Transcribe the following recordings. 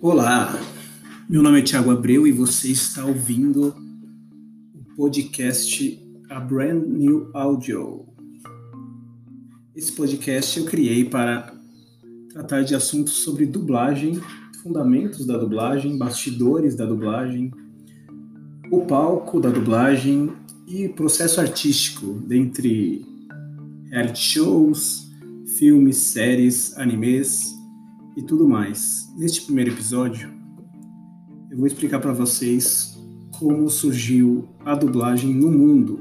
Olá, meu nome é Thiago Abreu e você está ouvindo o podcast A Brand New Audio. Esse podcast eu criei para tratar de assuntos sobre dublagem, fundamentos da dublagem, bastidores da dublagem, o palco da dublagem e processo artístico, dentre reality shows, filmes, séries, animes e tudo mais. Neste primeiro episódio, eu vou explicar para vocês como surgiu a dublagem no mundo.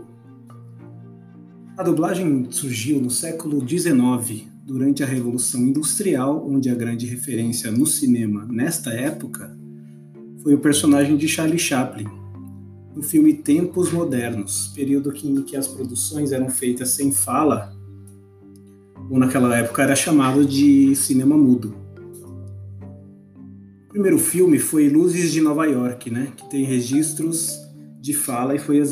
A dublagem surgiu no século XIX, durante a Revolução Industrial, onde a grande referência no cinema nesta época foi o personagem de Charlie Chaplin, no filme Tempos Modernos, período em que as produções eram feitas sem fala, ou naquela época era chamado de cinema mudo. O primeiro filme foi Luzes de Nova York, né, que tem registros de fala e foi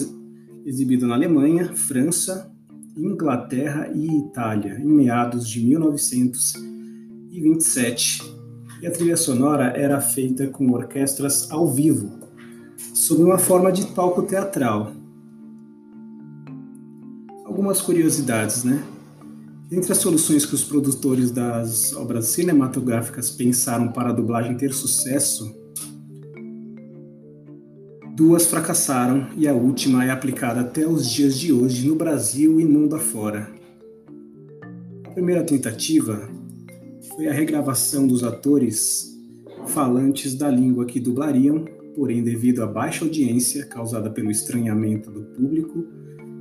exibido na Alemanha, França, Inglaterra e Itália em meados de 1927. E a trilha sonora era feita com orquestras ao vivo, sob uma forma de palco teatral. Algumas curiosidades, né? Entre as soluções que os produtores das obras cinematográficas pensaram para a dublagem ter sucesso, duas fracassaram e a última é aplicada até os dias de hoje no Brasil e mundo afora. A primeira tentativa foi a regravação dos atores falantes da língua que dublariam, porém, devido à baixa audiência causada pelo estranhamento do público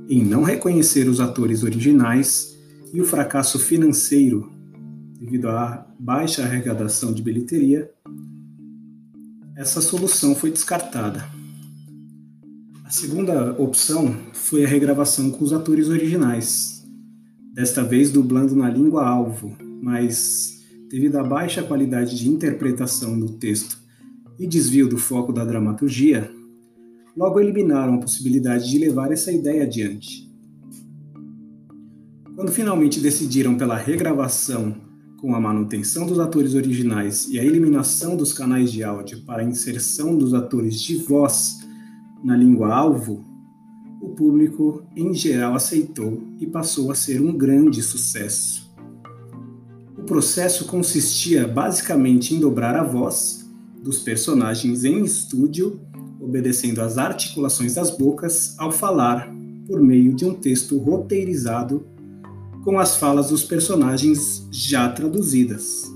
em não reconhecer os atores originais e o fracasso financeiro devido à baixa arrecadação de bilheteria, essa solução foi descartada. A segunda opção foi a regravação com os atores originais, desta vez dublando na língua alvo, mas devido à baixa qualidade de interpretação do texto e desvio do foco da dramaturgia, logo eliminaram a possibilidade de levar essa ideia adiante. Quando finalmente decidiram pela regravação com a manutenção dos atores originais e a eliminação dos canais de áudio para a inserção dos atores de voz na língua alvo, o público em geral aceitou e passou a ser um grande sucesso. O processo consistia basicamente em dobrar a voz dos personagens em estúdio, obedecendo às articulações das bocas ao falar por meio de um texto roteirizado com as falas dos personagens já traduzidas.